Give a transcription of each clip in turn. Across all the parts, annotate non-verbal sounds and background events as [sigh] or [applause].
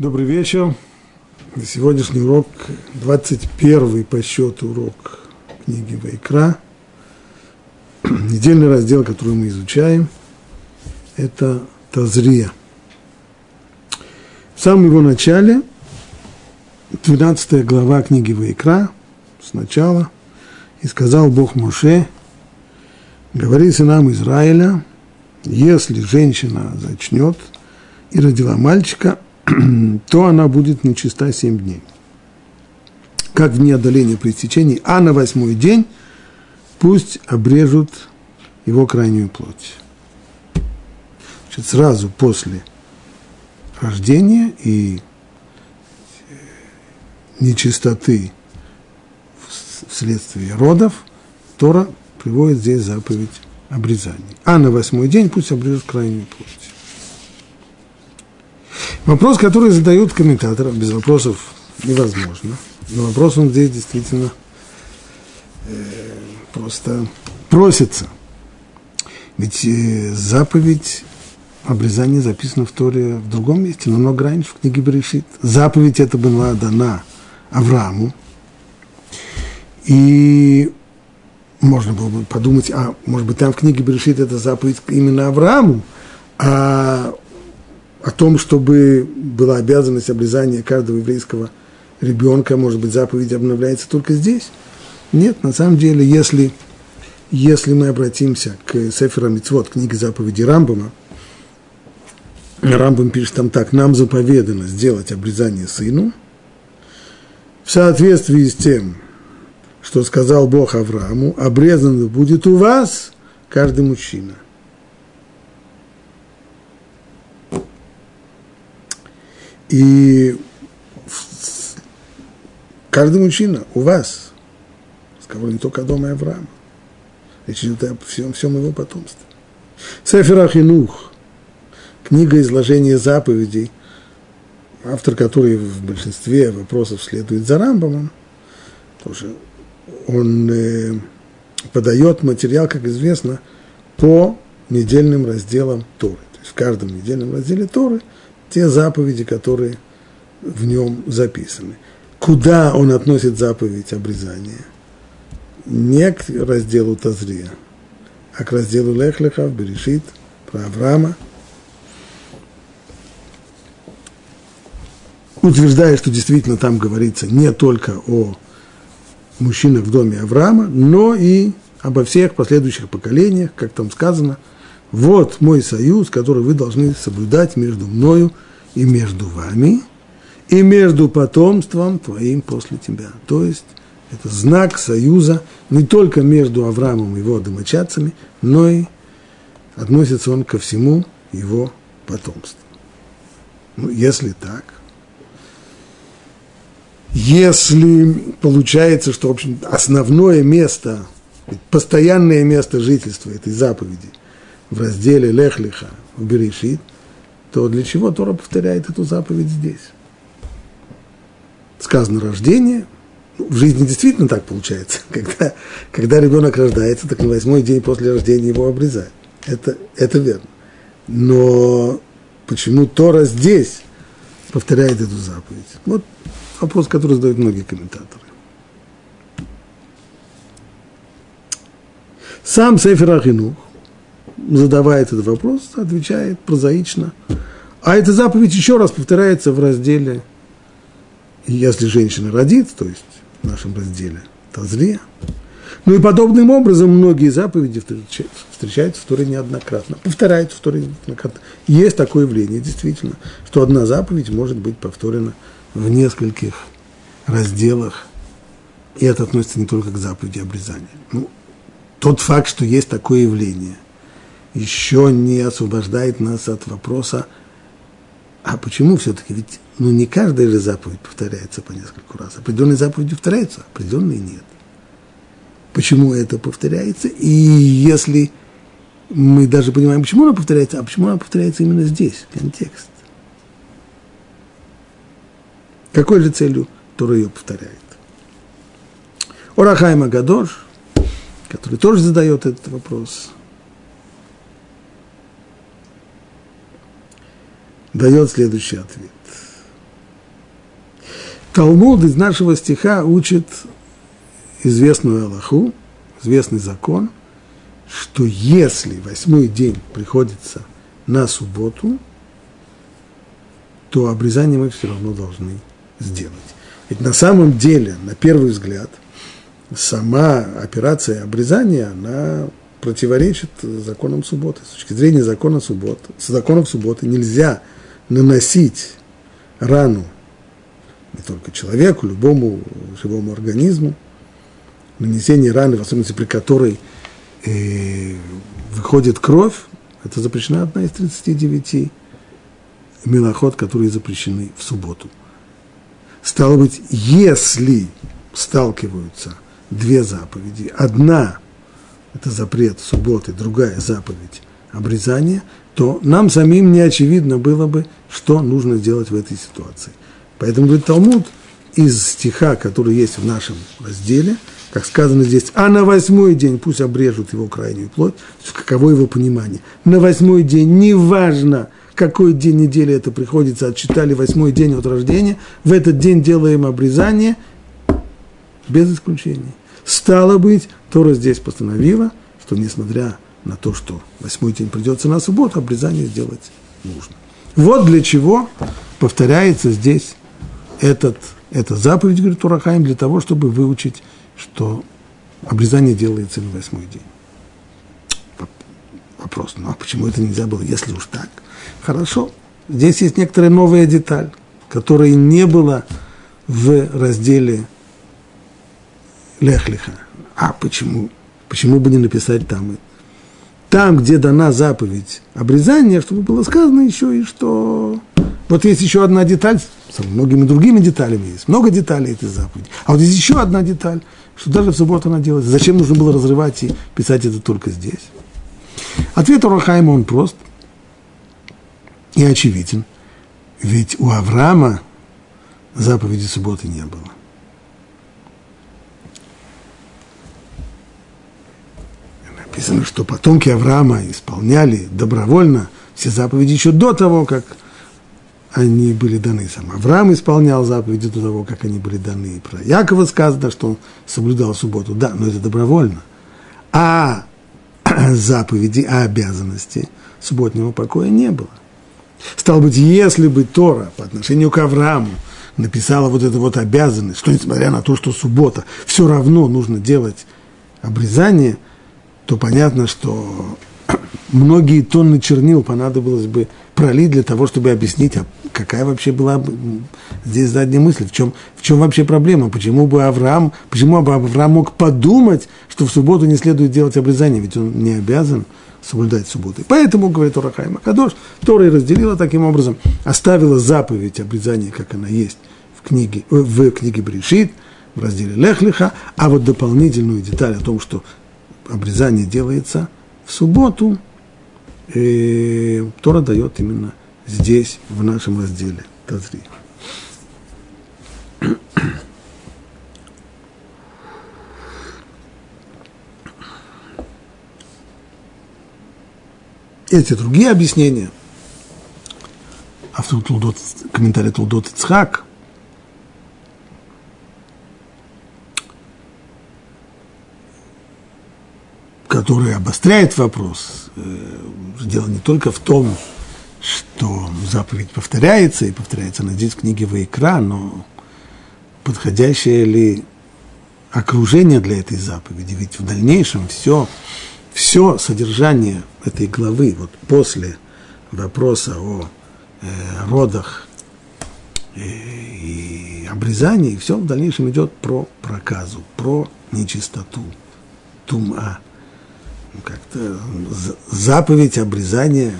Добрый вечер. Сегодняшний урок, 21 по счету урок книги Вайкра. Недельный раздел, который мы изучаем, это Тазрия. В самом его начале, 12 глава книги Вайкра, сначала, и сказал Бог Моше, говори сынам Израиля, если женщина зачнет и родила мальчика, [clears throat] то она будет нечиста семь дней. Как в дни отдаления при истечении, а на восьмой день пусть обрежут его крайнюю плоть. Значит, сразу после рождения и э, нечистоты вследствие родов, Тора приводит здесь заповедь обрезания. А на восьмой день пусть обрежут крайнюю плоть. Вопрос, который задают комментаторы, без вопросов невозможно. Но вопрос он здесь действительно э, просто просится. Ведь э, заповедь обрезания записана в Торе в другом месте, намного раньше, в книге Берешит. Заповедь эта была дана Аврааму. И можно было бы подумать, а может быть там в книге Берешит это заповедь именно Аврааму, а о том, чтобы была обязанность обрезания каждого еврейского ребенка, может быть, заповедь обновляется только здесь. Нет, на самом деле, если, если мы обратимся к Сефера Мицвод, книге заповеди Рамбама, Рамбам пишет там так, нам заповедано сделать обрезание сыну в соответствии с тем, что сказал Бог Аврааму, обрезан будет у вас каждый мужчина – И каждый мужчина у вас, сказал не только о доме Авраама, речь идет о всем, всем его потомстве. Сефер Ахинух, книга изложения заповедей, автор которой в большинстве вопросов следует за Рамбамом, тоже он э, подает материал, как известно, по недельным разделам Торы. То есть в каждом недельном разделе Торы – те заповеди, которые в нем записаны. Куда он относит заповедь обрезания? Не к разделу Тазрия, а к разделу Лехлеха, Берешит, про Авраама. Утверждая, что действительно там говорится не только о мужчинах в доме Авраама, но и обо всех последующих поколениях, как там сказано – вот мой союз, который вы должны соблюдать между мною и между вами, и между потомством твоим после тебя. То есть это знак союза не только между Авраамом и его домочадцами, но и относится он ко всему его потомству. Ну, если так, если получается, что, в общем, основное место, постоянное место жительства этой заповеди в разделе Лехлиха в Берешит, то для чего Тора повторяет эту заповедь здесь? Сказано рождение. Ну, в жизни действительно так получается. [laughs] Когда, когда ребенок рождается, так на восьмой день после рождения его обрезают. Это, это верно. Но почему Тора здесь повторяет эту заповедь? Вот вопрос, который задают многие комментаторы. Сам Сефер Ахинух задавая этот вопрос, отвечает прозаично. А эта заповедь еще раз повторяется в разделе «Если женщина родит», то есть в нашем разделе «Тазрия». Ну и подобным образом многие заповеди встречаются в Торе неоднократно, повторяются в Торе неоднократно. Есть такое явление, действительно, что одна заповедь может быть повторена в нескольких разделах, и это относится не только к заповеди обрезания. Ну, тот факт, что есть такое явление – еще не освобождает нас от вопроса, а почему все-таки? Ведь ну, не каждая же заповедь повторяется по нескольку раз. Определенные заповеди повторяются, определенные нет. Почему это повторяется? И если мы даже понимаем, почему она повторяется, а почему она повторяется именно здесь, контекст. Какой же целью Тора ее повторяет? Орахайма Гадош, который тоже задает этот вопрос – дает следующий ответ. Талмуд из нашего стиха учит известную Аллаху, известный закон, что если восьмой день приходится на субботу, то обрезание мы все равно должны сделать. Ведь на самом деле, на первый взгляд, сама операция обрезания, она противоречит законам субботы. С точки зрения закона субботы, законов субботы нельзя наносить рану не только человеку, любому живому организму, нанесение раны, в особенности при которой э, выходит кровь, это запрещена одна из 39 милоход, которые запрещены в субботу. Стало быть, если сталкиваются две заповеди, одна – это запрет субботы, другая заповедь – обрезание, то нам самим не очевидно было бы, что нужно сделать в этой ситуации. Поэтому, говорит Талмуд, из стиха, который есть в нашем разделе, как сказано здесь, а на восьмой день пусть обрежут его крайнюю плоть, каково его понимание. На восьмой день, неважно, какой день недели это приходится, отчитали восьмой день от рождения, в этот день делаем обрезание без исключений. Стало быть, Тора здесь постановила, что несмотря на то, что восьмой день придется на субботу, обрезание сделать нужно. Вот для чего повторяется здесь этот, эта заповедь, говорит Турахаим, для того, чтобы выучить, что обрезание делается на восьмой день. Вопрос, ну а почему это нельзя было, если уж так? Хорошо, здесь есть некоторая новая деталь, которой не было в разделе Лехлиха. А почему? Почему бы не написать там? Там, где дана заповедь обрезания, чтобы было сказано еще и что вот есть еще одна деталь, с многими другими деталями есть, много деталей этой заповеди. А вот есть еще одна деталь, что даже в субботу она делается. Зачем нужно было разрывать и писать это только здесь? Ответ Урахайма, он прост и очевиден. Ведь у Авраама заповеди субботы не было. Написано, что потомки Авраама исполняли добровольно все заповеди еще до того, как они были даны. Сам Авраам исполнял заповеди до того, как они были даны. И про Якова сказано, что он соблюдал субботу. Да, но это добровольно. А [clears throat] заповеди, а обязанности субботнего покоя не было. Стало быть, если бы Тора по отношению к Аврааму написала вот эту вот обязанность, что несмотря на то, что суббота, все равно нужно делать обрезание, то понятно, что многие тонны чернил понадобилось бы пролить для того, чтобы объяснить, а какая вообще была здесь задняя мысль, в чем, в чем вообще проблема, почему бы Авраам, почему бы Авраам мог подумать, что в субботу не следует делать обрезание, ведь он не обязан соблюдать субботы. Поэтому, говорит Урахайма Кадош, Тора и разделила таким образом, оставила заповедь обрезания, как она есть в книге, в книге Брешит, в разделе Лехлиха, а вот дополнительную деталь о том, что обрезание делается в субботу – и Тора дает именно здесь, в нашем разделе. Тазри. Эти другие объяснения, автор Тулдот, комментарий Тулдот Ицхак, который обостряет вопрос, э, дело не только в том, что заповедь повторяется, и повторяется она здесь в книге Ваикра, но подходящее ли окружение для этой заповеди? Ведь в дальнейшем все, все содержание этой главы, вот после вопроса о э, родах э, и обрезании, все в дальнейшем идет про проказу, про нечистоту, тума как-то заповедь обрезания,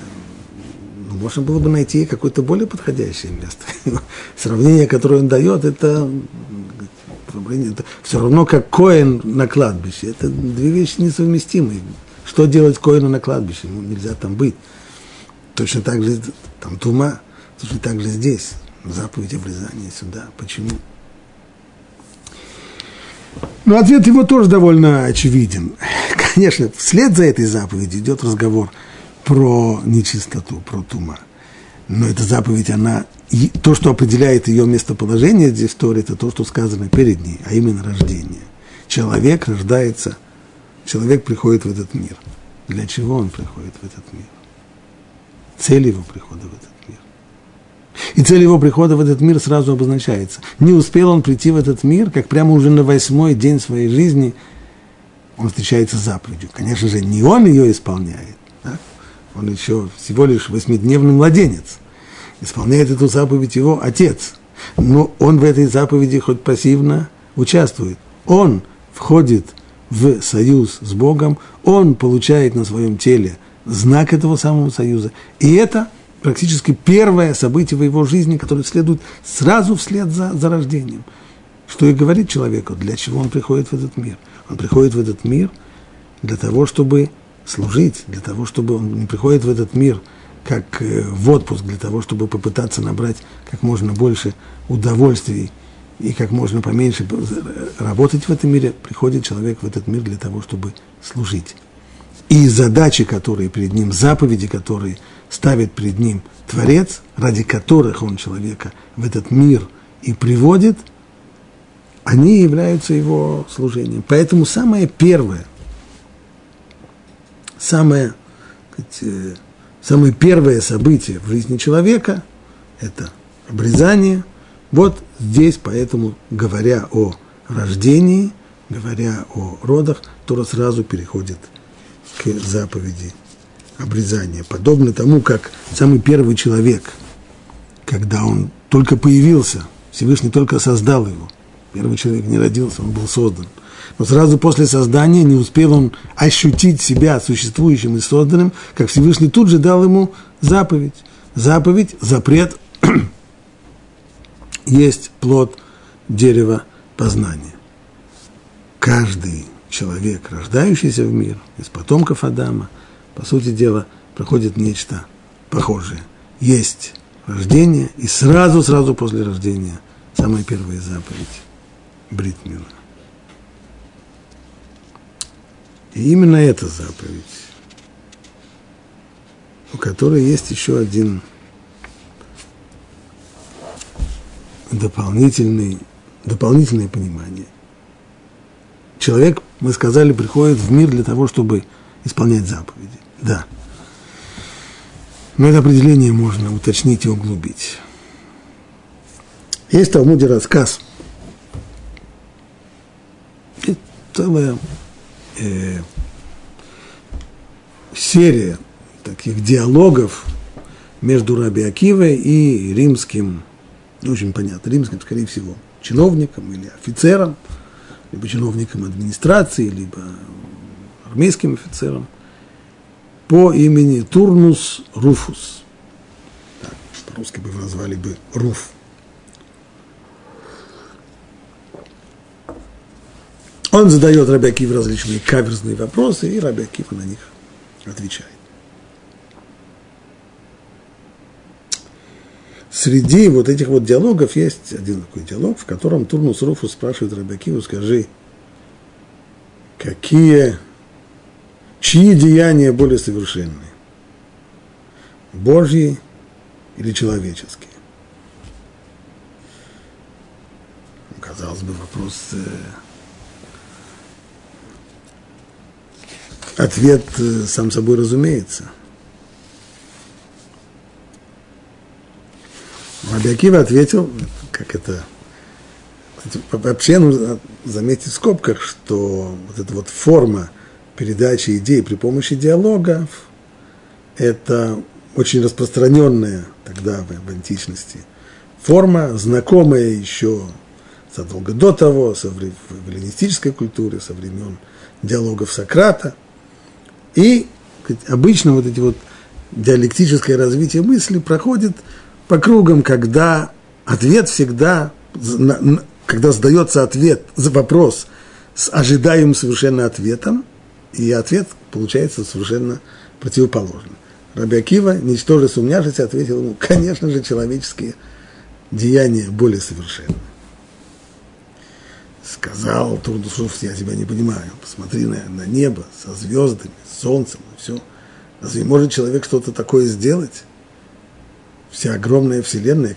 ну, можно было бы найти какое-то более подходящее место. [laughs] Сравнение, которое он дает, это, это все равно как коин на кладбище. Это две вещи несовместимые. Что делать коину на кладбище? Ему нельзя там быть. Точно так же там тума, точно так же здесь. Заповедь обрезания сюда. Почему? Но ответ его тоже довольно очевиден. Конечно, вслед за этой заповедью идет разговор про нечистоту, про тума. Но эта заповедь, она, то, что определяет ее местоположение здесь в Торе, это то, что сказано перед ней, а именно рождение. Человек рождается, человек приходит в этот мир. Для чего он приходит в этот мир? Цель его прихода в этот. И цель его прихода в этот мир сразу обозначается. Не успел он прийти в этот мир, как прямо уже на восьмой день своей жизни он встречается с заповедью. Конечно же, не он ее исполняет, да? он еще всего лишь восьмидневный младенец. Исполняет эту заповедь его отец. Но он в этой заповеди хоть пассивно участвует. Он входит в союз с Богом, он получает на своем теле знак этого самого союза. И это практически первое событие в его жизни, которое следует сразу вслед за, за рождением. Что и говорит человеку, для чего он приходит в этот мир. Он приходит в этот мир для того, чтобы служить, для того, чтобы он не приходит в этот мир как э, в отпуск, для того, чтобы попытаться набрать как можно больше удовольствий и как можно поменьше работать в этом мире, приходит человек в этот мир для того, чтобы служить. И задачи, которые перед ним, заповеди, которые ставит перед ним Творец, ради которых он человека в этот мир и приводит, они являются его служением. Поэтому самое первое, самое, э, самое первое событие в жизни человека – это обрезание. Вот здесь, поэтому, говоря о рождении, говоря о родах, Тора сразу переходит к заповеди обрезания. Подобно тому, как самый первый человек, когда он только появился, Всевышний только создал его – Первый человек не родился, он был создан. Но сразу после создания не успел он ощутить себя существующим и созданным, как Всевышний тут же дал ему заповедь. Заповедь, запрет [clears throat] есть плод дерева познания. Каждый человек, рождающийся в мир, из потомков Адама, по сути дела, проходит нечто похожее. Есть рождение, и сразу-сразу после рождения самая первая заповедь Бритмила. И именно эта заповедь, у которой есть еще один дополнительный, дополнительное понимание. Человек, мы сказали, приходит в мир для того, чтобы исполнять заповеди. Да. Но это определение можно уточнить и углубить. Есть в Талмуде рассказ – целая э, серия таких диалогов между Раби Акивой и римским, ну, очень понятно, римским, скорее всего, чиновником или офицером, либо чиновником администрации, либо армейским офицером по имени Турнус Руфус. Так, по-русски бы назвали бы Руф. Он задает Рабиакив различные каверзные вопросы, и Рабиакив на них отвечает. Среди вот этих вот диалогов есть один такой диалог, в котором Турнус Руфу спрашивает Рабиакиву, скажи, какие, чьи деяния более совершенные? Божьи или человеческие? Казалось бы, вопрос э, Ответ э, сам собой разумеется. Рабиакива ответил, как это... Вообще нужно заметить в скобках, что вот эта вот форма передачи идей при помощи диалогов, это очень распространенная тогда в, античности форма, знакомая еще задолго до того, со, в эллинистической культуре, со времен диалогов Сократа – и обычно вот эти вот диалектическое развитие мысли проходит по кругам, когда ответ всегда, когда задается ответ, за вопрос с ожидаемым совершенно ответом, и ответ получается совершенно противоположным. Раби Акива, ничтоже сумняшись, ответил ему, конечно же, человеческие деяния более совершенны. Сказал Турдушев, я тебя не понимаю, посмотри на, на небо со звездами, солнцем, и все. Разве может человек что-то такое сделать? вся огромная вселенная,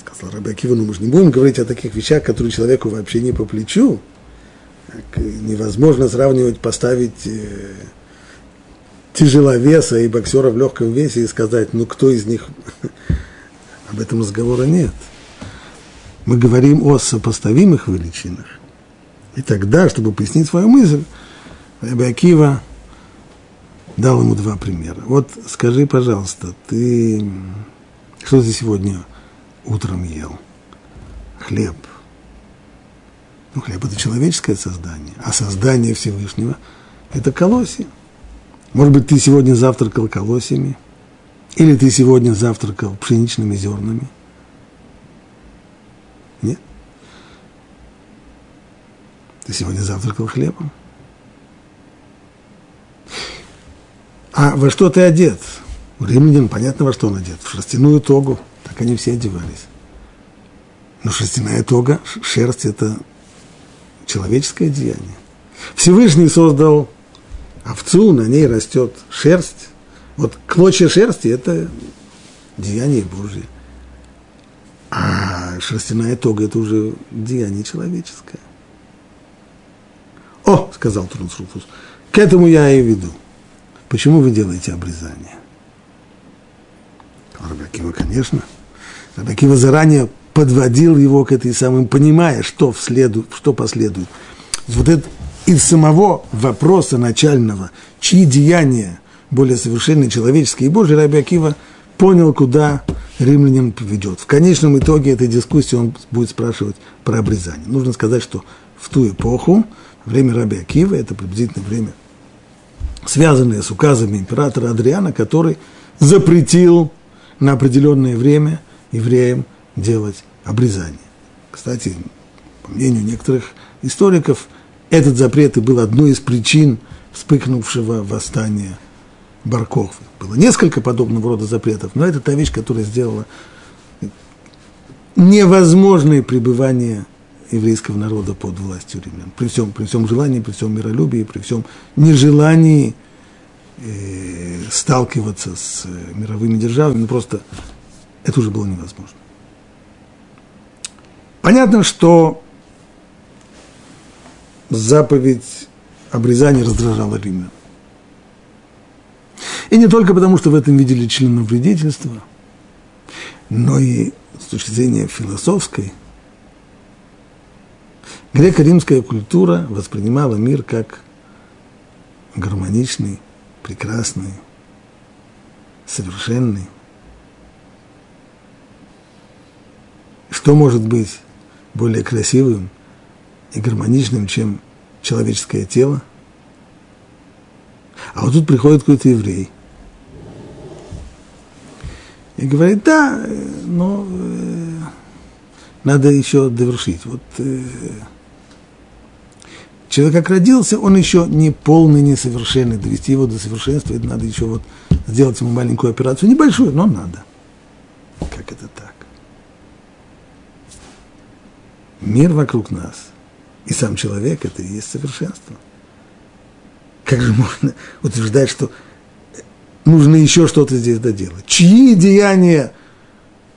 сказал Раби Акива, ну мы же не будем говорить о таких вещах, которые человеку вообще не по плечу. Невозможно сравнивать, поставить э, тяжеловеса и боксера в легком весе и сказать, ну кто из них, [laughs] об этом разговора нет. Мы говорим о сопоставимых величинах. И тогда, чтобы пояснить свою мысль, Раби Акива дал ему два примера. Вот скажи, пожалуйста, ты что ты сегодня утром ел? Хлеб. Ну, хлеб – это человеческое создание, а создание Всевышнего – это колосья. Может быть, ты сегодня завтракал колосьями, или ты сегодня завтракал пшеничными зернами. Нет? Ты сегодня завтракал хлебом. А во что ты одет? У римлян понятно, во что он одет. В шерстяную тогу. Так они все одевались. Но шерстяная тога, шерсть – это человеческое деяние. Всевышний создал овцу, на ней растет шерсть. Вот клочья шерсти – это деяние Божье. А шерстяная тога – это уже деяние человеческое. О, сказал Трунс Руфус, к этому я и веду. Почему вы делаете обрезание? Рабакива, конечно. Рабакива заранее подводил его к этой самой, понимая, что, вследу, что последует. Вот это из самого вопроса начального, чьи деяния более совершенные, человеческие и Божьи, Раби Акива понял, куда римлянин поведет. В конечном итоге этой дискуссии он будет спрашивать про обрезание. Нужно сказать, что в ту эпоху, время Раби Акива, это приблизительно время, связанное с указами императора Адриана, который запретил на определенное время евреям делать обрезание. Кстати, по мнению некоторых историков, этот запрет и был одной из причин вспыхнувшего восстания Барков. Было несколько подобного рода запретов, но это та вещь, которая сделала невозможное пребывание еврейского народа под властью римлян. При всем, при всем желании, при всем миролюбии, при всем нежелании э, сталкиваться с э, мировыми державами, ну просто это уже было невозможно. Понятно, что заповедь обрезания раздражала римлян. И не только потому, что в этом видели членовредительство, но и с точки зрения философской. Греко-римская культура воспринимала мир как гармоничный, прекрасный, совершенный. Что может быть более красивым и гармоничным, чем человеческое тело. А вот тут приходит какой-то еврей и говорит, да, но э, надо еще довершить. Вот э, человек как родился, он еще не полный, несовершенный. Довести его до совершенства, это надо еще вот сделать ему маленькую операцию, небольшую, но надо. Как это так? Мир вокруг нас – и сам человек – это и есть совершенство. Как же можно утверждать, что нужно еще что-то здесь доделать? Чьи деяния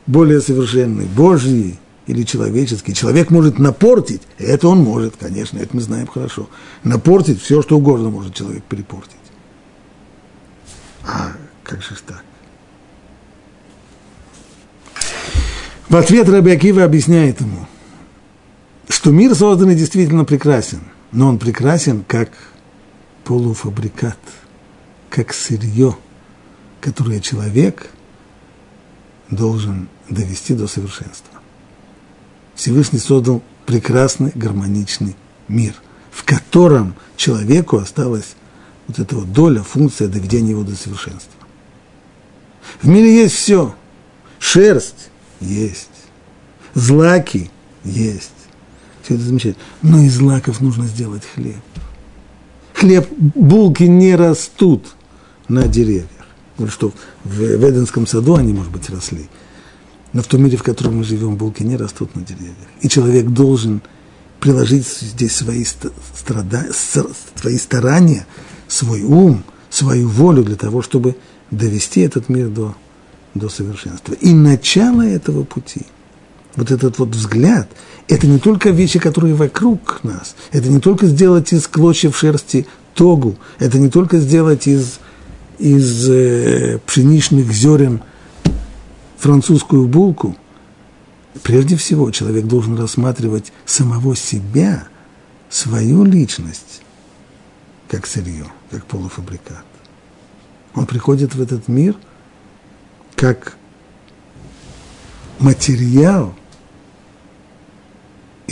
более совершенные, Божьи или человеческие? Человек может напортить, это он может, конечно, это мы знаем хорошо. Напортить все, что угодно может человек перепортить. А как же так? В ответ Раби Акива объясняет ему – что мир созданный действительно прекрасен, но он прекрасен как полуфабрикат, как сырье, которое человек должен довести до совершенства. Всевышний создал прекрасный, гармоничный мир, в котором человеку осталась вот эта вот доля, функция доведения его до совершенства. В мире есть все. Шерсть есть. Злаки есть. Это замечательно. Но из злаков нужно сделать хлеб. Хлеб, булки не растут на деревьях. Вот что в Эденском саду они, может быть, росли. Но в том мире, в котором мы живем, булки не растут на деревьях. И человек должен приложить здесь свои, страда... свои старания, свой ум, свою волю для того, чтобы довести этот мир до до совершенства. И начало этого пути, вот этот вот взгляд, это не только вещи, которые вокруг нас, это не только сделать из клочьев шерсти тогу, это не только сделать из, из э, пшеничных зерен французскую булку. Прежде всего, человек должен рассматривать самого себя, свою личность, как сырье, как полуфабрикат. Он приходит в этот мир как материал,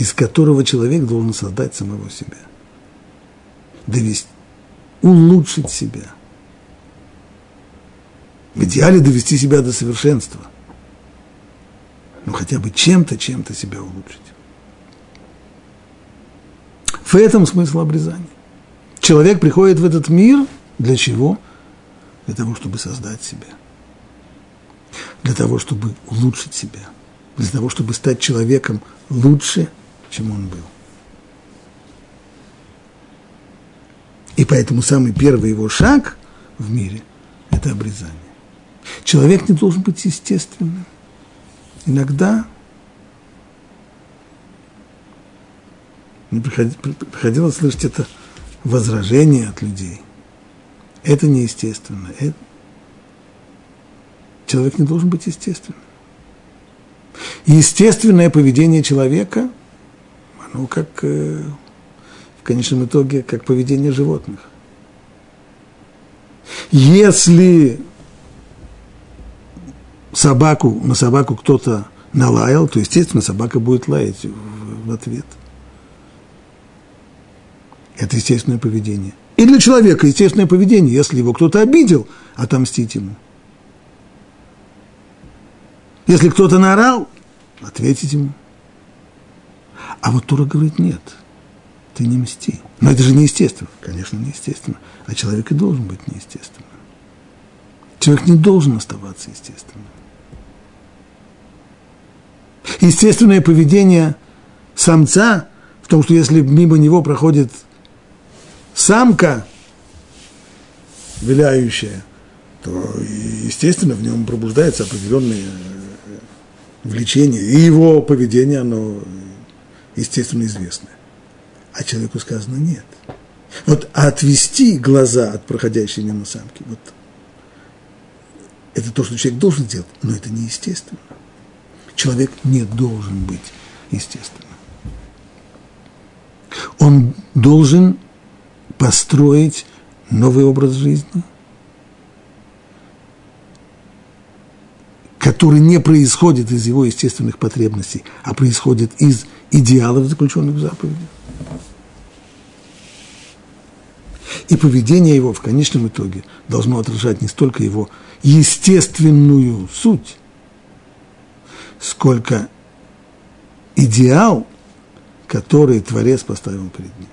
из которого человек должен создать самого себя, довести, улучшить себя. В идеале довести себя до совершенства. Ну, хотя бы чем-то, чем-то себя улучшить. В этом смысл обрезания. Человек приходит в этот мир для чего? Для того, чтобы создать себя. Для того, чтобы улучшить себя. Для того, чтобы стать человеком лучше, чем он был. И поэтому самый первый его шаг в мире – это обрезание. Человек не должен быть естественным. Иногда мне приходилось слышать это возражение от людей. Это неестественно. Это... Человек не должен быть естественным. Естественное поведение человека, оно как, э, в конечном итоге, как поведение животных. Если собаку, на собаку кто-то налаял, то, естественно, собака будет лаять в, в ответ – это естественное поведение. И для человека естественное поведение, если его кто-то обидел, отомстить ему. Если кто-то наорал, ответить ему. А вот Тура говорит, нет, ты не мсти. Но это же неестественно. Конечно, неестественно. А человек и должен быть неестественным. Человек не должен оставаться естественным. Естественное поведение самца в том, что если мимо него проходит самка виляющая, то, естественно, в нем пробуждается определенное э, влечение, и его поведение, оно, естественно, известное. А человеку сказано нет. Вот отвести глаза от проходящей мимо самки, вот это то, что человек должен сделать, но это неестественно. Человек не должен быть естественным. Он должен построить новый образ жизни, который не происходит из его естественных потребностей, а происходит из идеалов, заключенных в заповеди. И поведение его в конечном итоге должно отражать не столько его естественную суть, сколько идеал, который Творец поставил перед ним.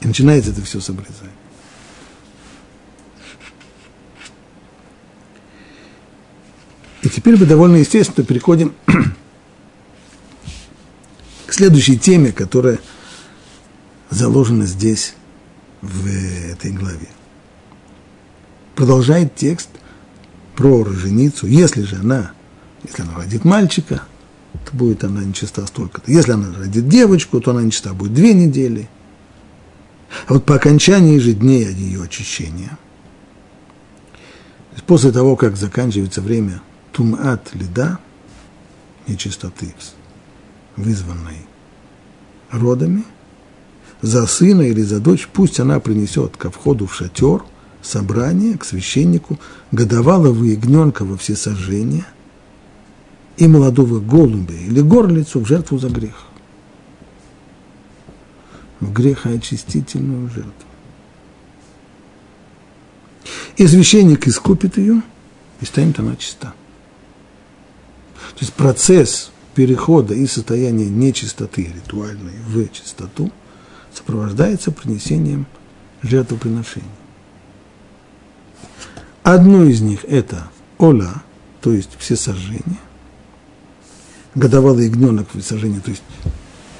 И начинается это все с обрезания. И теперь мы довольно естественно переходим следующей теме, которая заложена здесь, в этой главе. Продолжает текст про роженицу. Если же она, если она родит мальчика, то будет она нечиста столько-то. Если она родит девочку, то она нечиста будет две недели – а вот по окончании же дней ее очищения, после того, как заканчивается время тумат лида, нечистоты, вызванной родами, за сына или за дочь пусть она принесет ко входу в шатер собрание к священнику годовалого ягненка во всесожжение и молодого голубя или горлицу в жертву за грех в грехоочистительную жертву. И священник искупит ее, и станет она чиста. То есть процесс перехода из состояния нечистоты ритуальной в чистоту сопровождается принесением жертвоприношений. Одно из них – это ола, то есть все сожжения. Годовалый ягненок в сожжении, то есть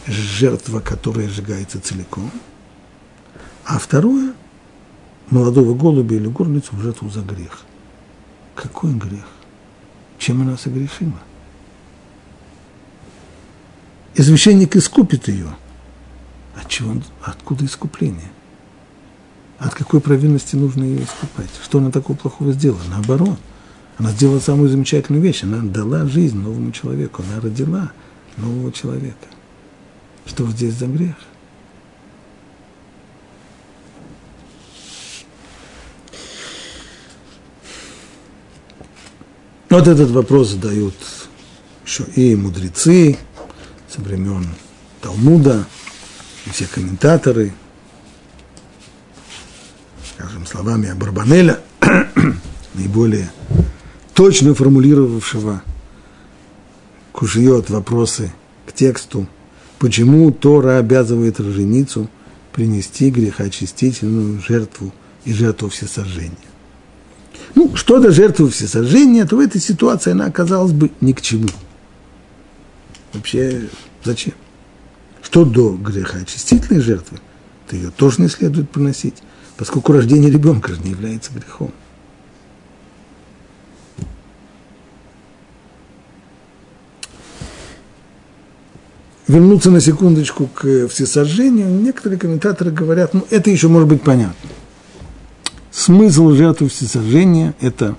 жертва, которая сжигается целиком, а второе – молодого голубя или горлицу в жертву за грех. Какой грех? чем она согрешила. И священник искупит ее. От чего, откуда искупление? От какой провинности нужно ее искупать? Что она такого плохого сделала? Наоборот. Она сделала самую замечательную вещь. Она дала жизнь новому человеку. Она родила нового человека. Что здесь за грех? Вот этот вопрос задают еще и мудрецы со времен Талмуда, и все комментаторы, скажем, словами Абарбанеля, [coughs] наиболее точно формулировавшего кушьет вопросы к тексту, почему Тора обязывает роженицу принести грехоочистительную жертву и жертву всесожжения. Ну, что до жертвы всесожжения, то в этой ситуации она оказалась бы ни к чему. Вообще, зачем? Что до греха очистительной жертвы, то ее тоже не следует приносить, поскольку рождение ребенка же не является грехом. Вернуться на секундочку к всесожжению, некоторые комментаторы говорят, ну, это еще может быть понятно. Смысл жертвы всесожжения – это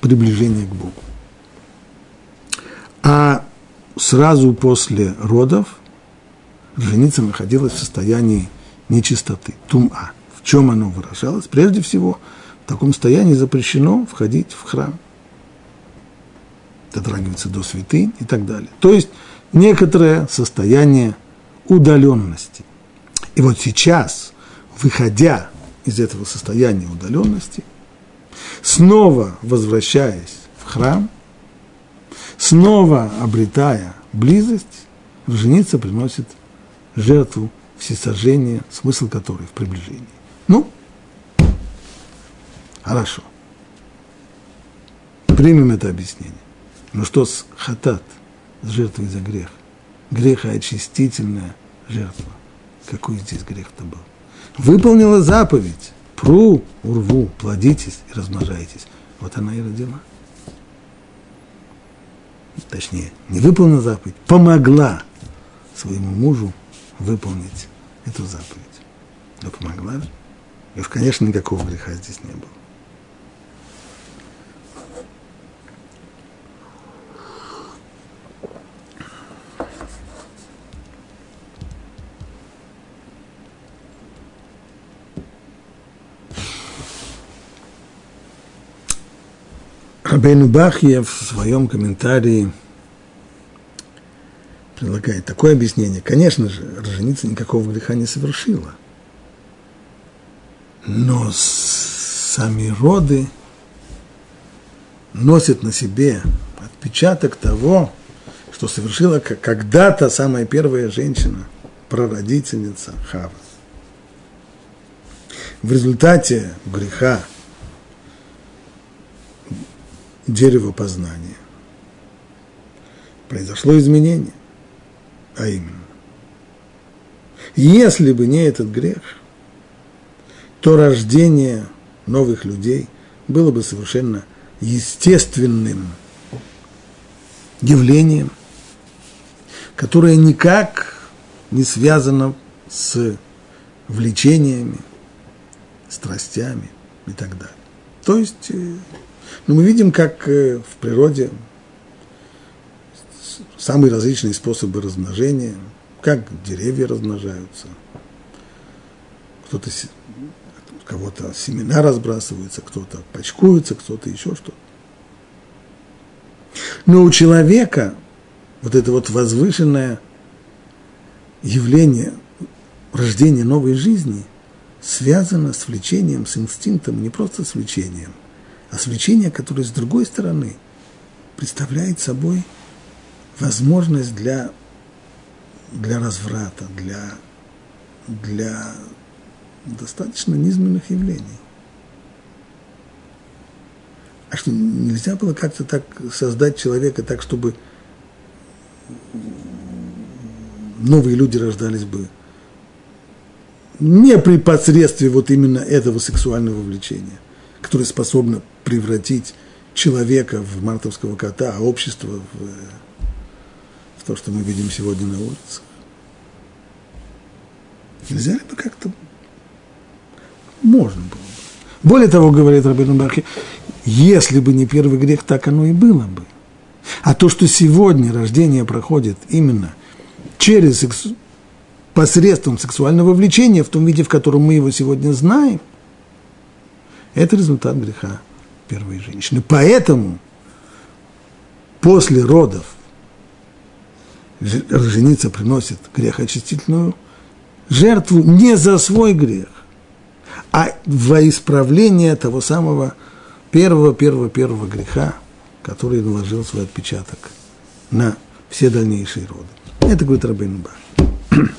приближение к Богу. А сразу после родов женица находилась в состоянии нечистоты, тума. В чем оно выражалось? Прежде всего, в таком состоянии запрещено входить в храм. Дотрагиваться до святынь и так далее. То есть некоторое состояние удаленности. И вот сейчас, выходя из этого состояния удаленности, снова возвращаясь в храм, снова обретая близость, женица приносит жертву всесожжения, смысл которой в приближении. Ну, хорошо. Примем это объяснение. Но что с хатат, с жертвой за грех? Грехоочистительная жертва. Какой здесь грех-то был? выполнила заповедь. Пру, урву, плодитесь и размножайтесь. Вот она и родила. Точнее, не выполнила заповедь, помогла своему мужу выполнить эту заповедь. Но помогла же. И уж, конечно, никакого греха здесь не было. Рабейну Бахья в своем комментарии предлагает такое объяснение. Конечно же, роженица никакого греха не совершила. Но сами роды носят на себе отпечаток того, что совершила когда-то самая первая женщина, прародительница Хава. В результате греха дерево познания. Произошло изменение, а именно, если бы не этот грех, то рождение новых людей было бы совершенно естественным явлением, которое никак не связано с влечениями, страстями и так далее. То есть э, но мы видим, как э, в природе самые различные способы размножения, как деревья размножаются, кто-то кого-то семена разбрасываются, кто-то почкуется, кто-то еще что-то. Но у человека вот это вот возвышенное явление рождения новой жизни связано с влечением, с инстинктом, не просто с влечением, а свлечение, которое с другой стороны представляет собой возможность для, для разврата, для, для достаточно низменных явлений. А что, нельзя было как-то так создать человека так, чтобы новые люди рождались бы не при посредстве вот именно этого сексуального влечения, которое способно превратить человека в мартовского кота, а общество в, в то, что мы видим сегодня на улицах. Нельзя ли бы как-то... Можно было бы. Более того, говорит Рабин Бархи, если бы не первый грех, так оно и было бы. А то, что сегодня рождение проходит именно через посредством сексуального влечения, в том виде, в котором мы его сегодня знаем, это результат греха первой женщины. Поэтому после родов жениться приносит грехоочистительную жертву не за свой грех, а во исправление того самого первого, первого, первого греха, который наложил свой отпечаток на все дальнейшие роды. Это говорит Рабейн Бар.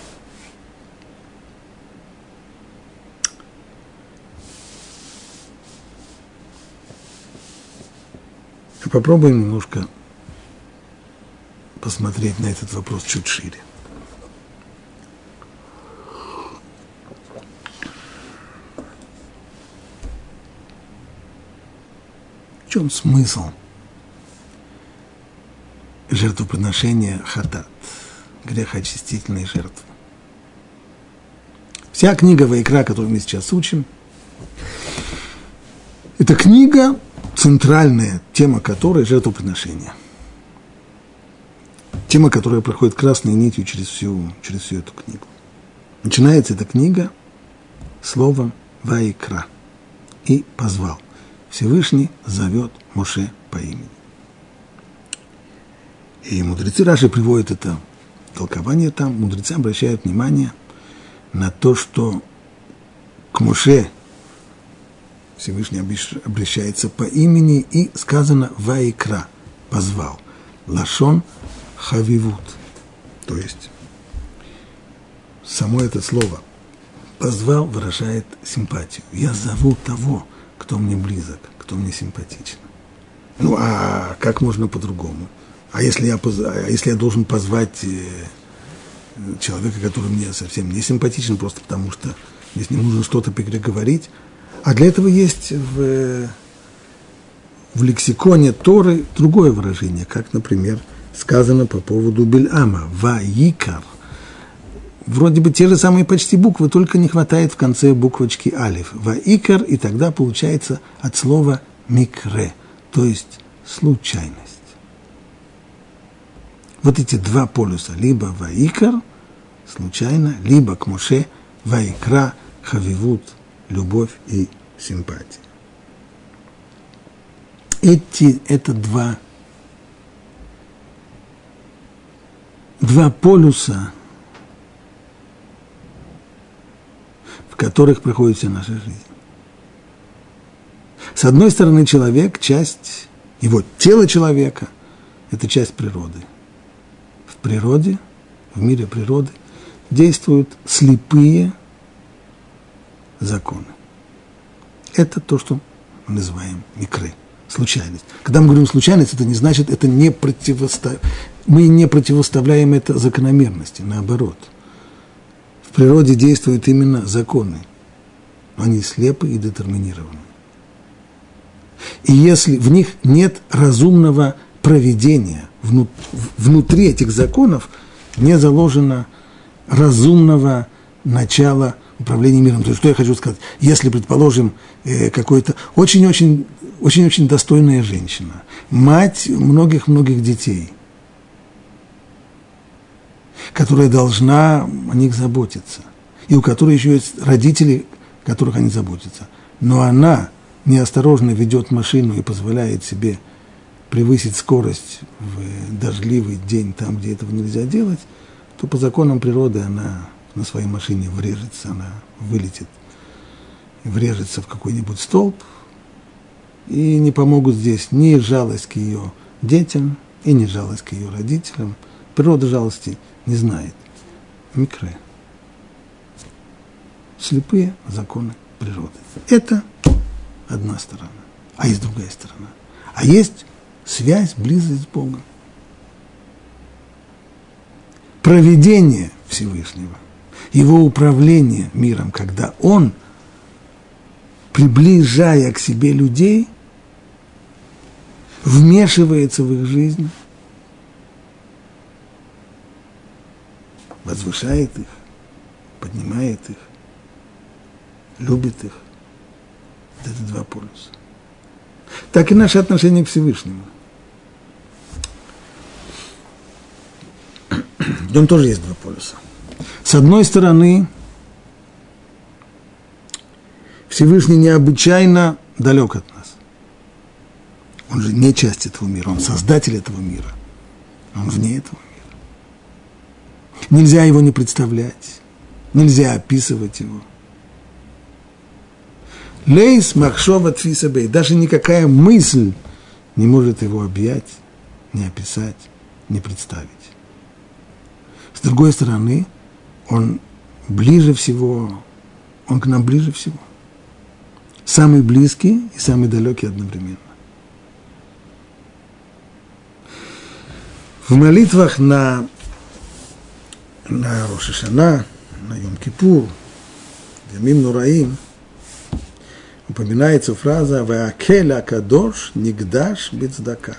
Попробуем немножко посмотреть на этот вопрос чуть шире. В чем смысл жертвоприношения хатат, грехоочистительной жертвы? Вся книга Вайкра, которую мы сейчас учим, это книга, центральная тема которой – жертвоприношение. Тема, которая проходит красной нитью через всю, через всю эту книгу. Начинается эта книга словом «Вайкра» и «позвал». Всевышний зовет Моше по имени. И мудрецы Раши приводят это толкование там, мудрецы обращают внимание на то, что к Моше Всевышний обращается по имени и сказано «Ваикра» – позвал. Лашон хавивут. То есть само это слово «позвал» выражает симпатию. Я зову того, кто мне близок, кто мне симпатичен. Ну, а как можно по-другому? А если я, а если я должен позвать э, человека, который мне совсем не симпатичен, просто потому что мне с ним нужно что-то переговорить, а для этого есть в, в лексиконе Торы другое выражение, как, например, сказано по поводу Бельама, «Ваикар», вроде бы те же самые почти буквы, только не хватает в конце буквочки алиф. Ваикар, и тогда получается от слова микре, то есть случайность. Вот эти два полюса, либо ваикар, случайно, либо к Моше, ваикра, хавивут, любовь и симпатия. Эти, это два, два полюса – которых приходит вся наша жизнь. С одной стороны, человек – часть, его тело человека – это часть природы. В природе, в мире природы действуют слепые законы. Это то, что мы называем микры, случайность. Когда мы говорим случайность, это не значит, это не противостав... мы не противоставляем это закономерности, наоборот – в природе действуют именно законы. Они слепы и детерминированы. И если в них нет разумного проведения, внутри этих законов не заложено разумного начала управления миром. То есть, что я хочу сказать? Если, предположим, э, какой-то очень-очень очень-очень достойная женщина, мать многих-многих детей – которая должна о них заботиться, и у которой еще есть родители, которых они заботятся. Но она неосторожно ведет машину и позволяет себе превысить скорость в дождливый день там, где этого нельзя делать, то по законам природы она на своей машине врежется, она вылетит, врежется в какой-нибудь столб, и не помогут здесь ни жалость к ее детям, и ни жалость к ее родителям. Природа жалости – не знает. Микре. Слепые законы природы. Это одна сторона. А есть другая сторона. А есть связь, близость с Богом. Проведение Всевышнего, его управление миром, когда он, приближая к себе людей, вмешивается в их жизнь, возвышает их, поднимает их, любит их. Это два полюса. Так и наше отношение к Всевышнему. В нем тоже есть два полюса. С одной стороны, Всевышний необычайно далек от нас. Он же не часть этого мира, он создатель этого мира. Он вне этого мира. Нельзя его не представлять, нельзя описывать его. Лейс махшова тфисабей. Даже никакая мысль не может его объять, не описать, не представить. С другой стороны, он ближе всего, он к нам ближе всего самый близкий и самый далекий одновременно. В молитвах на, на Рошишана, на Йом-Кипур, Ямим Нураим, упоминается фраза «Ваакеля кадош нигдаш бецдака».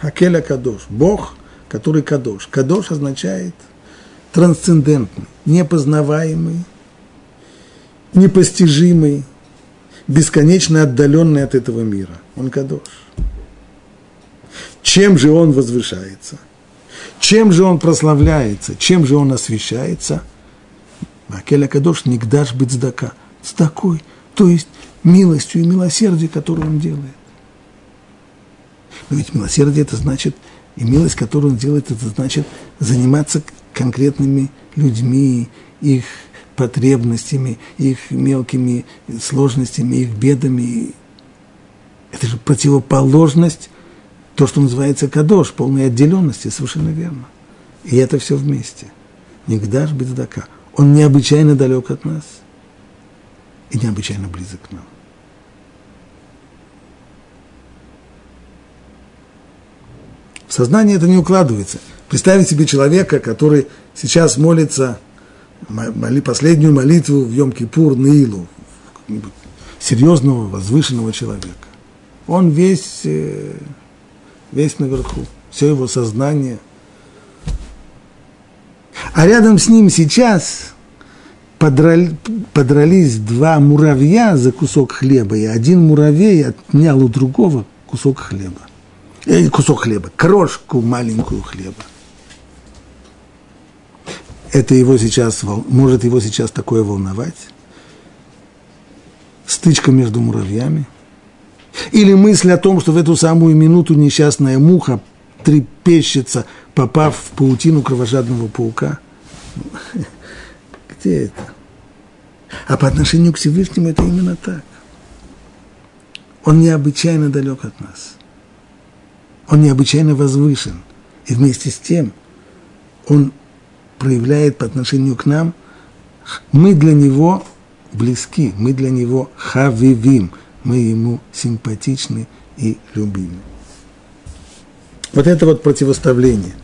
Акеля кадош – Бог, который кадош. Кадош означает трансцендентный, непознаваемый, непостижимый, бесконечно отдаленный от этого мира. Он Кадош. Чем же он возвышается? Чем же он прославляется? Чем же он освещается? Акеля Кадош Нигдаш Бицдака. С такой, то есть милостью и милосердием, которую он делает. Но ведь милосердие это значит, и милость, которую он делает, это значит заниматься конкретными людьми, их потребностями, их мелкими сложностями, их бедами. Это же противоположность, то, что называется кадош, полной отделенности, совершенно верно. И это все вместе. Нигдаш бездака. Он необычайно далек от нас и необычайно близок к нам. В сознание это не укладывается. Представить себе человека, который сейчас молится – моли последнюю молитву в Йом-Кипур Наилу, серьезного, возвышенного человека. Он весь, э, весь наверху, все его сознание. А рядом с ним сейчас подрали, подрались два муравья за кусок хлеба, и один муравей отнял у другого кусок хлеба. Э, кусок хлеба, крошку маленькую хлеба это его сейчас, может его сейчас такое волновать? Стычка между муравьями? Или мысль о том, что в эту самую минуту несчастная муха трепещется, попав в паутину кровожадного паука? Где это? А по отношению к Всевышнему это именно так. Он необычайно далек от нас. Он необычайно возвышен. И вместе с тем он проявляет по отношению к нам, мы для него близки, мы для него хавивим, мы ему симпатичны и любимы. Вот это вот противоставление.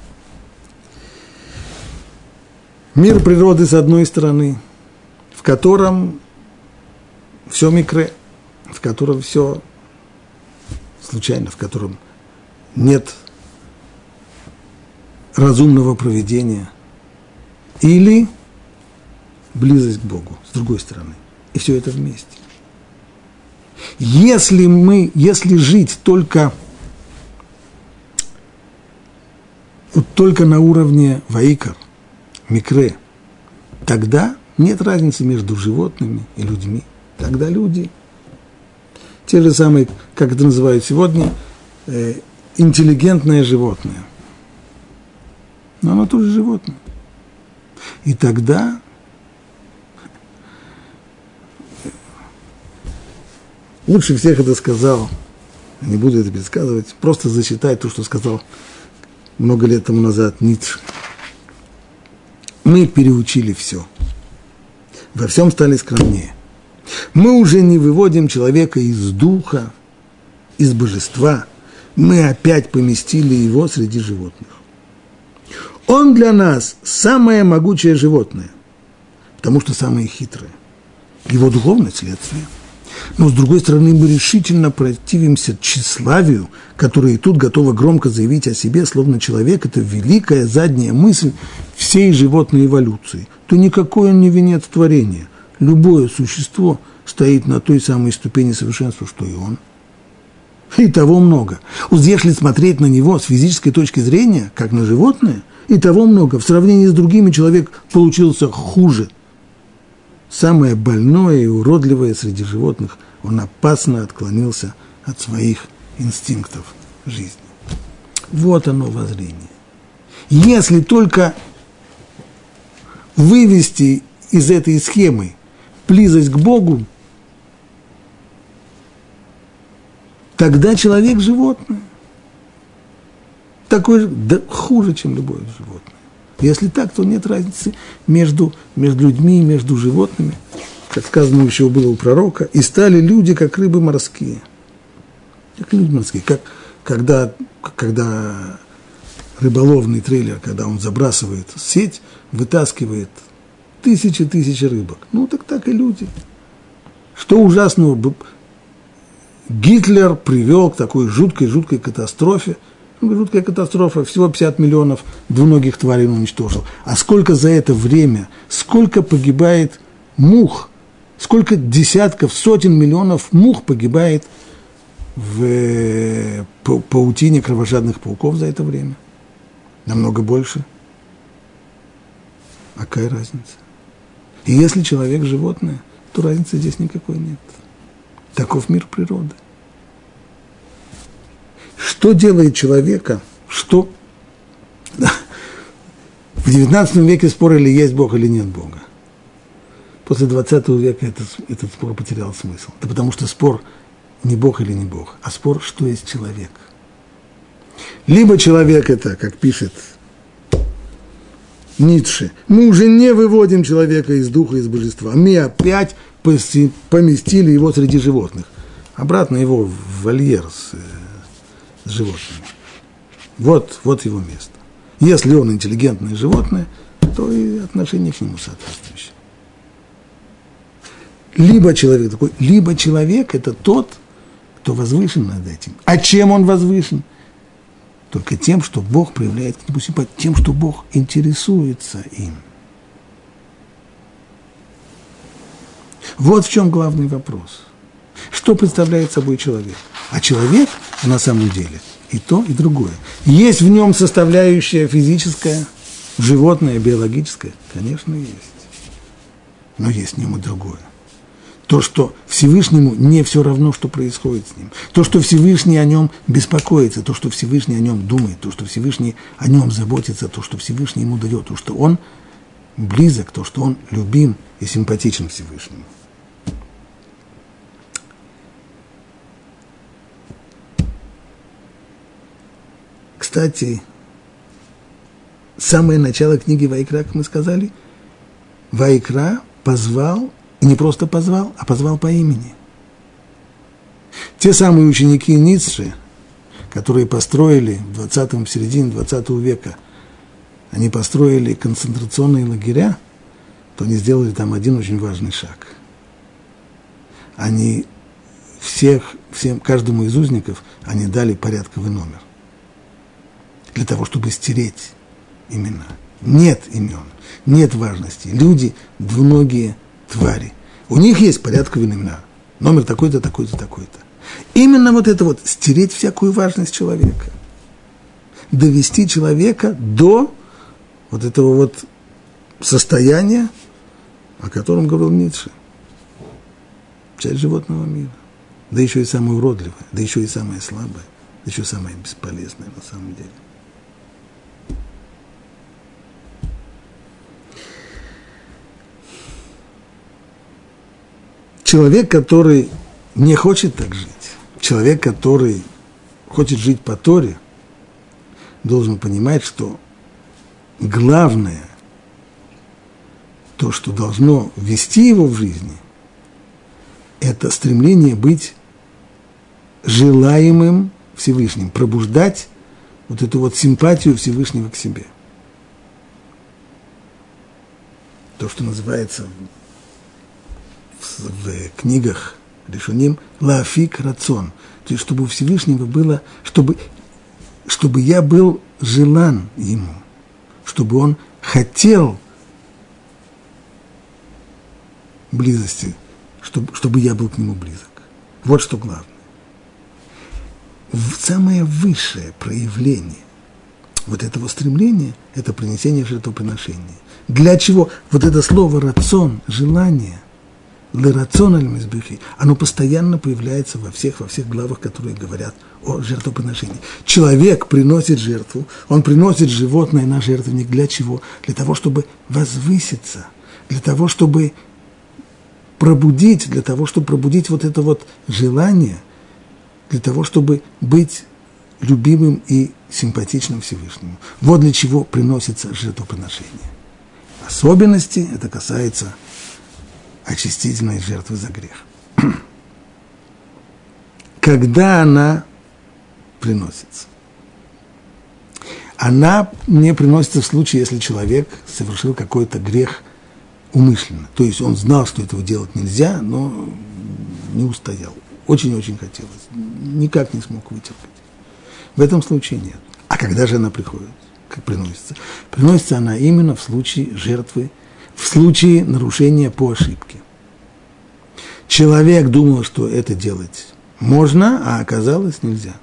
Мир природы с одной стороны, в котором все микре, в котором все случайно, в котором нет разумного проведения – или близость к Богу, с другой стороны. И все это вместе. Если мы, если жить только, вот только на уровне ваикар, микре, тогда нет разницы между животными и людьми. Тогда люди, те же самые, как это называют сегодня, э, интеллигентное животное. Но оно тоже животное. И тогда лучше всех это сказал, не буду это пересказывать, просто зачитать то, что сказал много лет тому назад Ницше. Мы переучили все. Во всем стали скромнее. Мы уже не выводим человека из духа, из божества. Мы опять поместили его среди животных. Он для нас самое могучее животное, потому что самое хитрое. Его духовное следствие. Но, с другой стороны, мы решительно противимся тщеславию, которое и тут готово громко заявить о себе, словно человек – это великая задняя мысль всей животной эволюции. То никакой он не венец творения. Любое существо стоит на той самой ступени совершенства, что и он. И того много. Вот если смотреть на него с физической точки зрения, как на животное, и того много. В сравнении с другими человек получился хуже – самое больное и уродливое среди животных, он опасно отклонился от своих инстинктов жизни. Вот оно воззрение. Если только вывести из этой схемы близость к Богу, тогда человек животное. Такой да, хуже, чем любое животное. Если так, то нет разницы между, между людьми и между животными. Как сказано еще было у пророка, и стали люди, как рыбы морские. Как люди морские. Как, когда, когда рыболовный трейлер, когда он забрасывает сеть, вытаскивает тысячи-тысячи рыбок. Ну, так так и люди. Что ужасного Гитлер привел к такой жуткой-жуткой катастрофе – жуткая катастрофа, всего 50 миллионов двуногих тварей уничтожил. А сколько за это время, сколько погибает мух, сколько десятков, сотен миллионов мух погибает в э, паутине кровожадных пауков за это время? Намного больше. А какая разница? И если человек животное, то разницы здесь никакой нет. Таков мир природы. Что делает человека, что в XIX веке спорили, есть Бог или нет Бога. После 20 века этот, этот спор потерял смысл. Да потому что спор не Бог или не Бог, а спор, что есть человек. Либо человек это, как пишет Ницше, мы уже не выводим человека из духа, из божества, мы опять поместили его среди животных. Обратно его в вольер с с животными. Вот, вот его место. Если он интеллигентное животное, то и отношение к нему соответствующее. Либо человек такой, либо человек – это тот, кто возвышен над этим. А чем он возвышен? Только тем, что Бог проявляет к нему симпатию, тем, что Бог интересуется им. Вот в чем главный вопрос. Что представляет собой человек? А человек на самом деле и то, и другое. Есть в нем составляющая физическая, животное, биологическое? Конечно, есть. Но есть в нем и другое. То, что Всевышнему не все равно, что происходит с ним. То, что Всевышний о нем беспокоится, то, что Всевышний о нем думает, то, что Всевышний о нем заботится, то, что Всевышний ему дает, то, что он близок, то, что он любим и симпатичен Всевышнему. Кстати, самое начало книги Вайкра, как мы сказали, Вайкра позвал, не просто позвал, а позвал по имени. Те самые ученики Ницше, которые построили в 20 в середине 20 века, они построили концентрационные лагеря, то они сделали там один очень важный шаг. Они всех, всем, каждому из узников, они дали порядковый номер для того, чтобы стереть имена. Нет имен, нет важности. Люди – двуногие твари. У них есть порядковые имена. Номер такой-то, такой-то, такой-то. Именно вот это вот, стереть всякую важность человека. Довести человека до вот этого вот состояния, о котором говорил Ницше. Часть животного мира. Да еще и самое уродливое, да еще и самое слабое, да еще самое бесполезное на самом деле. Человек, который не хочет так жить, человек, который хочет жить по Торе, должен понимать, что главное, то, что должно вести его в жизни, это стремление быть желаемым Всевышним, пробуждать вот эту вот симпатию Всевышнего к себе. То, что называется в книгах решением лафик рацион. То есть, чтобы у Всевышнего было, чтобы, чтобы я был желан ему, чтобы он хотел близости, чтобы, чтобы я был к нему близок. Вот что главное. Самое высшее проявление вот этого стремления – это принесение жертвоприношения. Для чего? Вот это слово «рацион», «желание», «лерацион аль оно постоянно появляется во всех, во всех главах, которые говорят о жертвоприношении. Человек приносит жертву, он приносит животное на жертвенник. Для чего? Для того, чтобы возвыситься, для того, чтобы пробудить, для того, чтобы пробудить вот это вот желание, для того, чтобы быть любимым и симпатичным Всевышнему. Вот для чего приносится жертвоприношение. Особенности это касается очистительной жертвы за грех. [clears throat] Когда она приносится? Она не приносится в случае, если человек совершил какой-то грех умышленно. То есть он знал, что этого делать нельзя, но не устоял. Очень-очень хотелось. Никак не смог вытерпеть. В этом случае нет. А когда же она приходит? Как приносится? Приносится она именно в случае жертвы, в случае нарушения по ошибке. Человек думал, что это делать можно, а оказалось нельзя.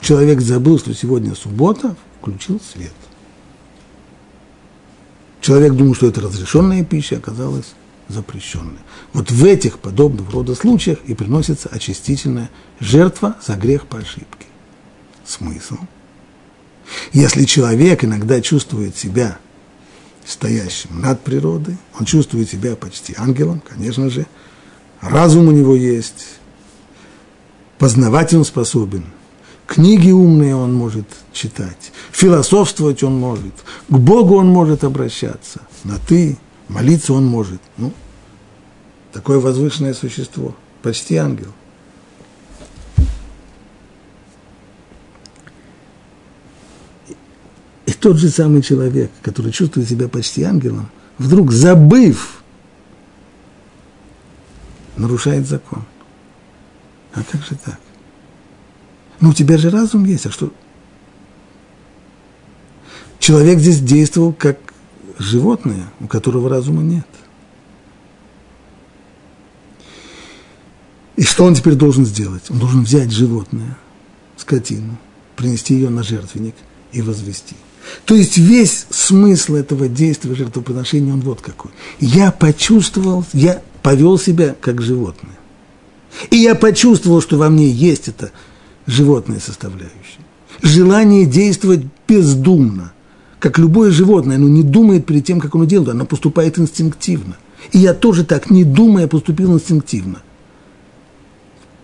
Человек забыл, что сегодня суббота, включил свет. Человек думал, что это разрешенная пища, оказалось запрещенная. Вот в этих подобных рода случаях и приносится очистительная жертва за грех по ошибке. Смысл? Если человек иногда чувствует себя стоящим над природой, он чувствует себя почти ангелом, конечно же, разум у него есть, познавать он способен, книги умные он может читать, философствовать он может, к Богу он может обращаться, на «ты», молиться он может. Ну, такое возвышенное существо, почти ангел. Тот же самый человек, который чувствует себя почти ангелом, вдруг забыв, нарушает закон. А как же так? Ну, у тебя же разум есть, а что? Человек здесь действовал как животное, у которого разума нет. И что он теперь должен сделать? Он должен взять животное, скотину, принести ее на жертвенник и возвести. То есть весь смысл этого действия жертвоприношения, он вот какой. Я почувствовал, я повел себя как животное. И я почувствовал, что во мне есть эта животная составляющая. Желание действовать бездумно, как любое животное, оно не думает перед тем, как оно делает, оно поступает инстинктивно. И я тоже так, не думая, поступил инстинктивно.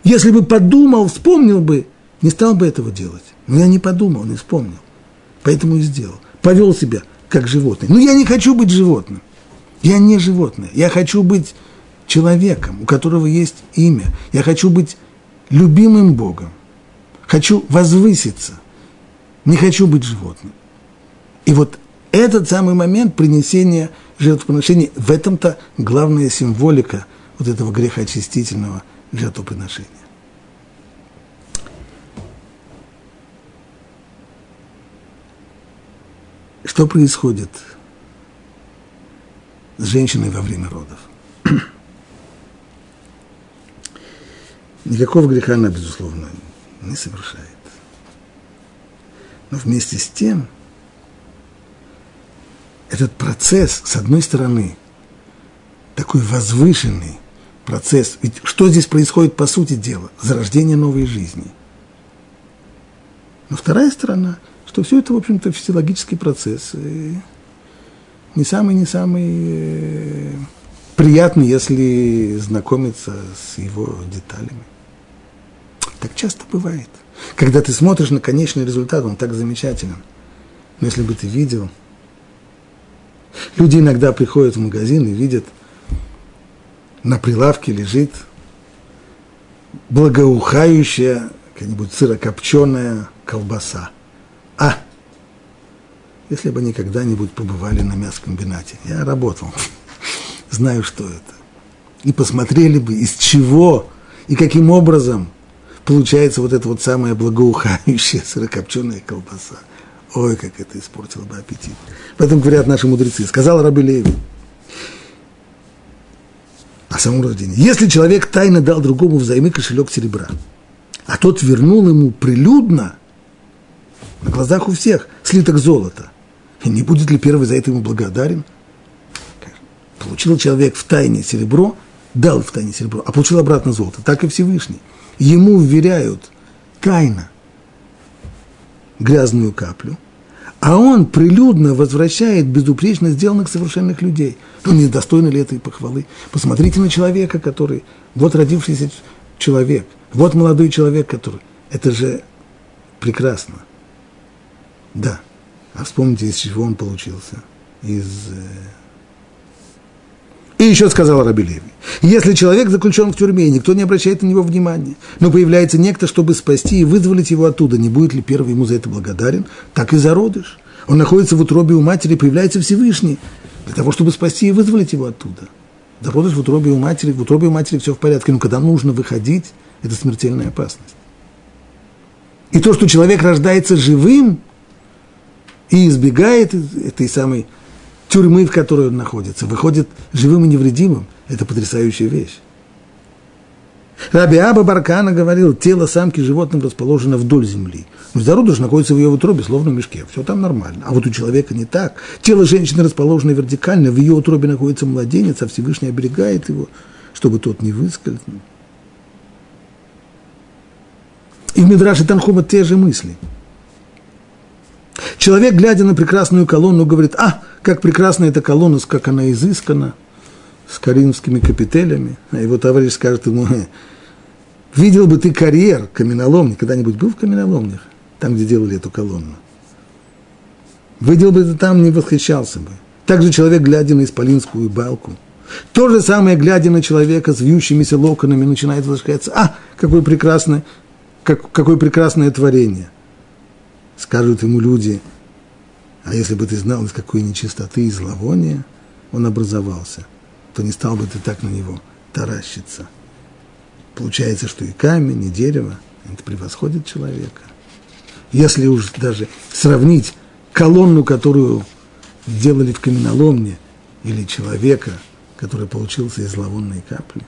Если бы подумал, вспомнил бы, не стал бы этого делать. Но я не подумал, не вспомнил. Поэтому и сделал. Повел себя как животное. Но я не хочу быть животным. Я не животное. Я хочу быть человеком, у которого есть имя. Я хочу быть любимым Богом. Хочу возвыситься. Не хочу быть животным. И вот этот самый момент принесения жертвоприношения, в этом-то главная символика вот этого грехоочистительного жертвоприношения. Что происходит с женщиной во время родов? [clears throat] Никакого греха она, безусловно, не совершает. Но вместе с тем, этот процесс, с одной стороны, такой возвышенный процесс. Ведь что здесь происходит по сути дела? Зарождение новой жизни. Но вторая сторона – что все это, в общем-то, физиологический процесс. И не самый, не самый э, приятный, если знакомиться с его деталями. Так часто бывает. Когда ты смотришь на конечный результат, он так замечателен. Но если бы ты видел, люди иногда приходят в магазин и видят, на прилавке лежит благоухающая какая-нибудь сырокопченая колбаса – а, если бы они когда-нибудь побывали на мясокомбинате, я работал, [laughs] знаю, что это. И посмотрели бы, из чего, И каким образом получается вот эта вот самая благоухающая сырокопченая колбаса. Ой, как это испортило бы аппетит. Поэтому говорят наши мудрецы. Сказал Раби Леви о самом рождении. Если человек тайно дал другому взаймы кошелек серебра, а тот вернул ему прилюдно, на глазах у всех, слиток золота, не будет ли первый за это ему благодарен? Получил человек в тайне серебро, дал в тайне серебро, а получил обратно золото. Так и Всевышний. Ему вверяют тайно грязную каплю, а он прилюдно возвращает безупречно сделанных совершенных людей. Ну, не достойно ли этой похвалы? Посмотрите на человека, который, вот родившийся человек, вот молодой человек, который, это же прекрасно. Да. А вспомните, из чего он получился. Из э, и еще сказал Раби Леви, если человек заключен в тюрьме, и никто не обращает на него внимания, но появляется некто, чтобы спасти и вызволить его оттуда, не будет ли первый ему за это благодарен? Так и зародыш. Он находится в утробе у матери, появляется Всевышний, для того, чтобы спасти и вызволить его оттуда. Зародыш в утробе у матери, в утробе у матери все в порядке, но когда нужно выходить, это смертельная опасность. И то, что человек рождается живым и избегает этой самой тюрьмы, в которой он находится, выходит живым и невредимым. Это потрясающая вещь. Раби Аба Баркана говорил, тело самки животных расположено вдоль земли. Но зародыш находится в ее утробе, словно в мешке. Все там нормально. А вот у человека не так. Тело женщины расположено вертикально, в ее утробе находится младенец, а Всевышний оберегает его, чтобы тот не выскользнул. И в Мидраше Танхума те же мысли. Человек, глядя на прекрасную колонну, говорит, а, как прекрасна эта колонна, как она изыскана, с коринфскими капителями. А его товарищ скажет ему, видел бы ты карьер каменоломни, когда-нибудь был в каменоломнях, там, где делали эту колонну? Видел бы ты там, не восхищался бы. Также человек, глядя на исполинскую балку, то же самое, глядя на человека с вьющимися локонами, начинает восхищаться, а, какое прекрасное, как, какое прекрасное творение. Скажут ему люди – а если бы ты знал, из какой нечистоты и зловония он образовался, то не стал бы ты так на него таращиться. Получается, что и камень, и дерево, это превосходит человека. Если уж даже сравнить колонну, которую делали в каменоломне, или человека, который получился из зловонной капли.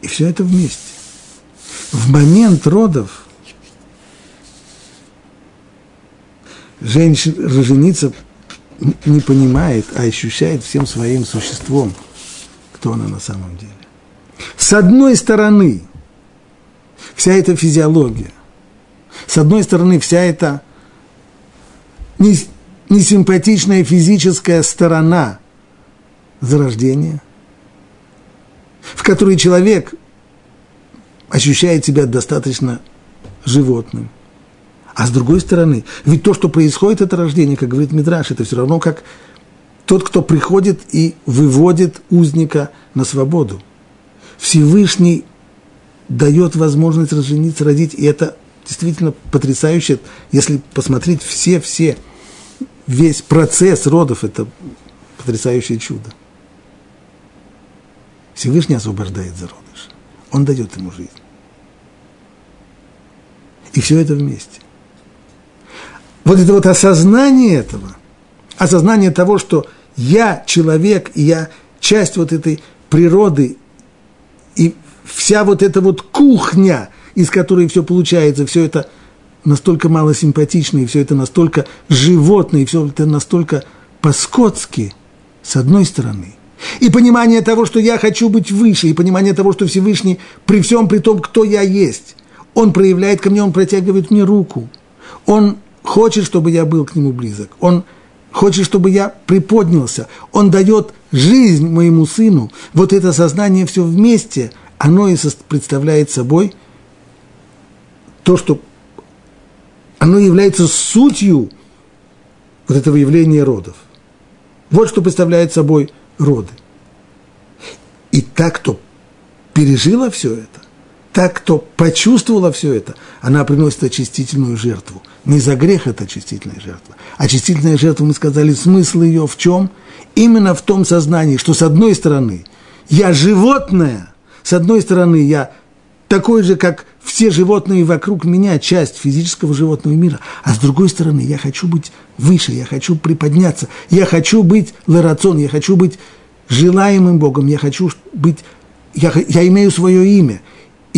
И все это вместе. В момент родов – женщина, жениться не понимает, а ощущает всем своим существом, кто она на самом деле. С одной стороны, вся эта физиология, с одной стороны, вся эта несимпатичная физическая сторона зарождения, в которой человек ощущает себя достаточно животным, а с другой стороны, ведь то, что происходит, это рождение, как говорит Мидраш, это все равно как тот, кто приходит и выводит узника на свободу. Всевышний дает возможность разжениться, родить, и это действительно потрясающе, если посмотреть все-все, весь процесс родов, это потрясающее чудо. Всевышний освобождает зародыша, он дает ему жизнь. И все это вместе вот это вот осознание этого, осознание того, что я человек, и я часть вот этой природы, и вся вот эта вот кухня, из которой все получается, все это настолько мало симпатично, и все это настолько животное, и все это настолько по-скотски, с одной стороны. И понимание того, что я хочу быть выше, и понимание того, что Всевышний при всем при том, кто я есть, он проявляет ко мне, он протягивает мне руку. Он хочет, чтобы я был к нему близок. Он хочет, чтобы я приподнялся. Он дает жизнь моему сыну. Вот это сознание все вместе, оно и представляет собой то, что оно является сутью вот этого явления родов. Вот что представляет собой роды. И так, кто пережила все это, так, кто почувствовала все это, она приносит очистительную жертву. Не за грех это очистительная жертва. Очистительная жертва, мы сказали, смысл ее в чем? Именно в том сознании, что с одной стороны я животное, С одной стороны, я такой же, как все животные вокруг меня, часть физического животного мира. А с другой стороны, я хочу быть выше, я хочу приподняться, я хочу быть ларацон, я хочу быть желаемым Богом, я хочу быть, я, я имею свое имя,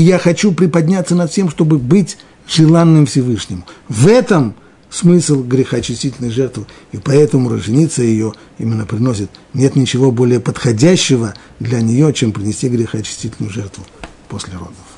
и я хочу приподняться над всем, чтобы быть желанным Всевышним. В этом смысл грехоочистительной жертвы, и поэтому роженица ее именно приносит. Нет ничего более подходящего для нее, чем принести грехоочистительную жертву после родов.